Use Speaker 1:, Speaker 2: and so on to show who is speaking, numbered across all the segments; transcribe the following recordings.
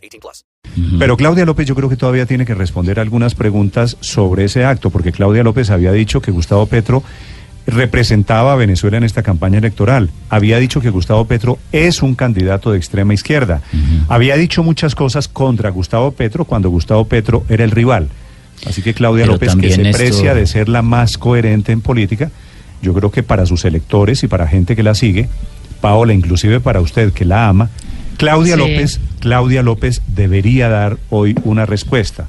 Speaker 1: 18 plus.
Speaker 2: Pero Claudia López yo creo que todavía tiene que responder algunas preguntas sobre ese acto, porque Claudia López había dicho que Gustavo Petro representaba a Venezuela en esta campaña electoral. Había dicho que Gustavo Petro es un candidato de extrema izquierda. Había dicho muchas cosas contra Gustavo Petro cuando Gustavo Petro era el rival. Así que Claudia
Speaker 3: Pero
Speaker 2: López, que se
Speaker 3: esto-
Speaker 2: precia de ser la más coherente en política, yo creo que para sus electores y para gente que la sigue, Paola, inclusive para usted que la ama, Claudia
Speaker 4: Sí.
Speaker 2: López, Claudia López debería dar hoy una respuesta.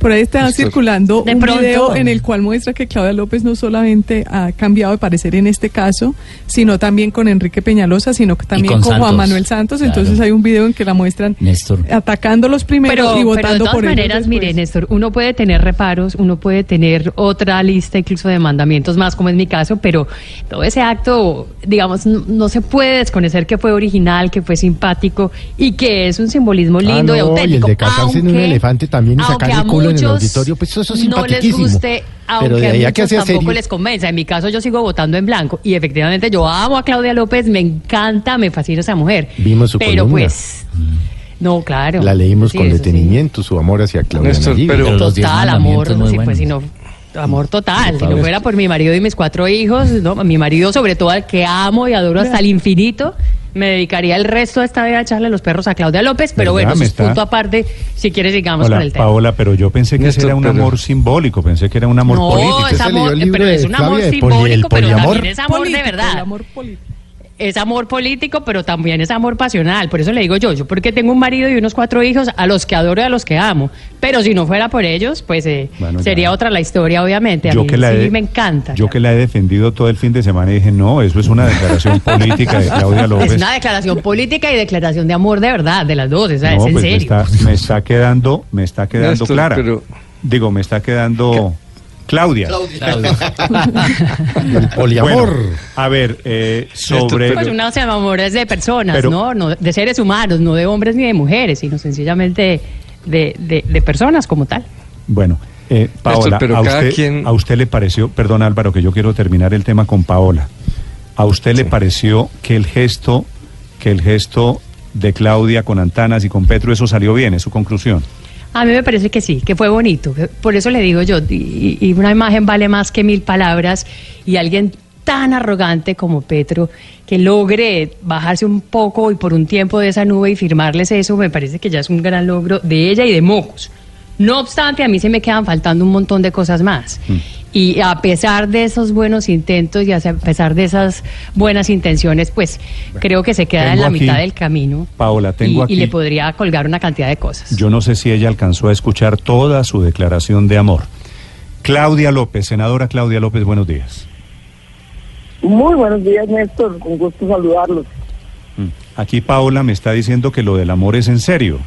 Speaker 5: Por ahí está circulando
Speaker 4: De
Speaker 5: un
Speaker 4: pronto.
Speaker 5: video en el cual muestra que Claudia López no solamente ha cambiado de parecer en este caso, sino también con Enrique Peñalosa, sino que también
Speaker 3: con
Speaker 5: con, Juan. Manuel Santos.
Speaker 3: Claro.
Speaker 5: Entonces hay un video en que la muestran
Speaker 3: Néstor.
Speaker 5: atacándolos primero
Speaker 4: Pero,
Speaker 5: y
Speaker 4: pero
Speaker 5: votando
Speaker 4: de todas
Speaker 5: por
Speaker 4: maneras, mire, Néstor, uno puede tener reparos, uno puede tener otra lista incluso de mandamientos más, como es mi caso, pero todo ese acto, digamos, no, no se puede desconocer que fue original, que fue simpático y que es un simbolismo lindo
Speaker 6: Ah,
Speaker 4: y
Speaker 6: no,
Speaker 4: auténtico.
Speaker 6: y el de casarse en un
Speaker 4: aunque-
Speaker 6: elefante también y
Speaker 4: aunque
Speaker 6: sacar
Speaker 4: a
Speaker 6: el culo en el
Speaker 4: muchos
Speaker 6: auditorio, pues eso es
Speaker 4: No les guste, aunque
Speaker 6: Pero de
Speaker 4: a
Speaker 6: ahí a que
Speaker 4: muchos
Speaker 6: sea
Speaker 4: tampoco
Speaker 6: serio.
Speaker 4: les convenza. En mi caso, yo sigo votando en blanco y efectivamente yo amo a Claudia López, me encanta, me fascina esa mujer.
Speaker 6: Vimos su
Speaker 4: Pero
Speaker 6: columna.
Speaker 4: pues, no, claro.
Speaker 6: La leímos
Speaker 4: Sí,
Speaker 6: con
Speaker 4: eso sí.
Speaker 6: detenimiento, su amor hacia Claudia
Speaker 7: Néstor, pero-
Speaker 3: Pero
Speaker 4: Total, amor, sí, pues, si no, amor total. Si no fuera por mi marido y mis cuatro hijos, no, mi marido sobre todo al que amo y adoro hasta el infinito, me dedicaría el resto de esta vida a echarle los perros a Claudia López, pero
Speaker 2: ¿Verdad?
Speaker 4: bueno, eso es
Speaker 2: está-
Speaker 4: punto aparte. Si quieres, sigamos
Speaker 2: Hola,
Speaker 4: con el tema.
Speaker 2: Paola, pero yo pensé que ese era un
Speaker 7: pero-
Speaker 2: amor simbólico, pensé que era un amor
Speaker 4: no,
Speaker 2: político.
Speaker 4: es amor, pero es un amor simbólico, pero también es amor de verdad.
Speaker 5: el amor político.
Speaker 4: Es amor político, pero también es amor pasional. Por eso le digo yo, yo porque tengo un marido y unos cuatro hijos a los que adoro y a los que amo. Pero si no fuera por ellos, pues eh,
Speaker 2: Bueno, ya.
Speaker 4: sería otra la historia, obviamente. A
Speaker 2: Yo
Speaker 4: mí
Speaker 2: que la
Speaker 4: sí
Speaker 2: he-
Speaker 4: me encanta.
Speaker 2: Yo que la he defendido todo el fin de semana y dije, no, eso es una declaración política de Claudia López.
Speaker 4: Es una declaración política y declaración de amor de verdad, de las dos, o sea,
Speaker 2: no,
Speaker 4: es en
Speaker 2: pues me
Speaker 4: serio.
Speaker 2: está, me está quedando, me está quedando
Speaker 7: Néstor,
Speaker 2: clara.
Speaker 7: pero-
Speaker 2: Digo, me está quedando Claudia.
Speaker 6: El poliamor.
Speaker 2: Bueno, a ver, eh, sobre...
Speaker 4: Pues uno se enamora es de personas,
Speaker 2: Pero-
Speaker 4: ¿no? no de seres humanos, no de hombres ni de mujeres, sino sencillamente de, de- de personas como tal.
Speaker 2: Bueno, eh, Paola,
Speaker 7: pero
Speaker 2: a,
Speaker 7: cada
Speaker 2: usted,
Speaker 7: quien-
Speaker 2: a usted le pareció, perdón Álvaro, que yo quiero terminar el tema con Paola. ¿A usted le pareció que el gesto, que el gesto de Claudia con Antanas y con Petro, eso salió bien, es su conclusión?
Speaker 4: A mí me parece que sí, que fue bonito. Por eso le digo yo, y, una imagen vale más que mil palabras y alguien tan arrogante como Petro que logre bajarse un poco y por un tiempo de esa nube y firmarles eso, me parece que ya es un gran logro de ella y de Mocos. No obstante, a mí se me quedan faltando un montón de cosas más. Y a pesar de esos buenos intentos y a pesar de esas buenas intenciones, pues creo que se queda en la
Speaker 2: aquí-
Speaker 4: mitad del camino.
Speaker 2: Paola, tengo
Speaker 4: y,
Speaker 2: aquí-
Speaker 4: y le podría colgar una cantidad de cosas.
Speaker 2: Yo no sé si ella alcanzó a escuchar toda su declaración de amor. Claudia López, senadora Claudia López, buenos días.
Speaker 8: Muy buenos días, Néstor. Con gusto saludarlos.
Speaker 2: Mm. Aquí Paola me está diciendo que lo del amor es en serio.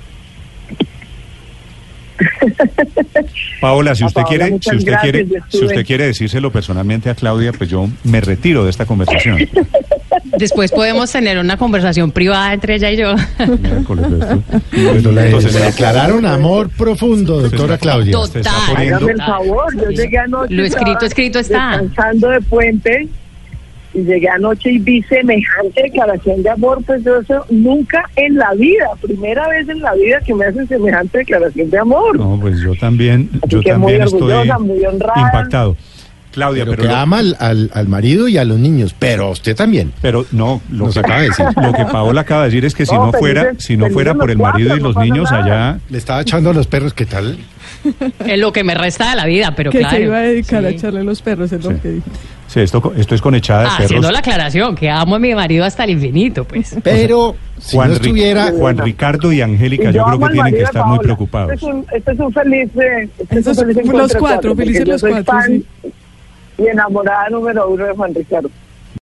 Speaker 2: Paola, si usted
Speaker 8: Paola,
Speaker 2: quiere, si usted quiere, si usted quiere decírselo personalmente a Claudia, pues yo me retiro de esta conversación.
Speaker 4: Después podemos tener una conversación privada entre ella y yo.
Speaker 6: Pero le,
Speaker 2: Entonces,
Speaker 6: le declararon amor profundo, doctora Claudia.
Speaker 4: Total.
Speaker 2: poniendo-
Speaker 8: Hágame el favor. Yo llegué anoche.
Speaker 4: Lo escrito, escrito está.
Speaker 8: Descansando de puente. Y llegué anoche y vi semejante declaración de amor. Pues yo eso nunca en la vida. Primera vez en la vida que me hacen semejante declaración de amor.
Speaker 2: No, pues yo también,
Speaker 8: Así
Speaker 2: yo
Speaker 8: que muy
Speaker 2: también estoy
Speaker 8: orgullosa, muy honrada.
Speaker 2: impactado. Claudia,
Speaker 6: Pero,
Speaker 2: pero,
Speaker 6: que
Speaker 2: lo-
Speaker 6: ama al, al- al marido y a los niños, pero a usted también.
Speaker 2: pero no, lo
Speaker 6: Nos
Speaker 2: que,
Speaker 6: acaba de decir.
Speaker 2: lo que Paola acaba de decir es que si
Speaker 8: No,
Speaker 2: no fuera,
Speaker 8: felices-
Speaker 2: si no fuera por el marido
Speaker 8: cuatro,
Speaker 2: y los niños
Speaker 8: nada.
Speaker 2: allá,
Speaker 6: Le estaba echando a los perros, ¿qué tal?
Speaker 4: Es lo que me resta de la vida, pero
Speaker 5: que
Speaker 4: claro.
Speaker 5: se iba a dedicar a echarle los perros, es
Speaker 2: Sí.
Speaker 5: lo que dijo.
Speaker 2: Sí, esto, esto es con echada de
Speaker 4: Ah,
Speaker 2: perros.
Speaker 4: haciendo la aclaración, que amo a mi marido hasta el infinito, pues.
Speaker 6: Pero si
Speaker 2: Juan,
Speaker 6: no estuviera...
Speaker 2: Juan Ricardo y Angélica, yo creo que tienen que estar muy preocupados.
Speaker 8: Este es un, este es un feliz. eh, este es un
Speaker 5: Estos-
Speaker 8: feliz
Speaker 5: los cuatro, felices los cuatro,
Speaker 8: fan
Speaker 5: sí.
Speaker 8: Y enamorada número uno de Juan Ricardo.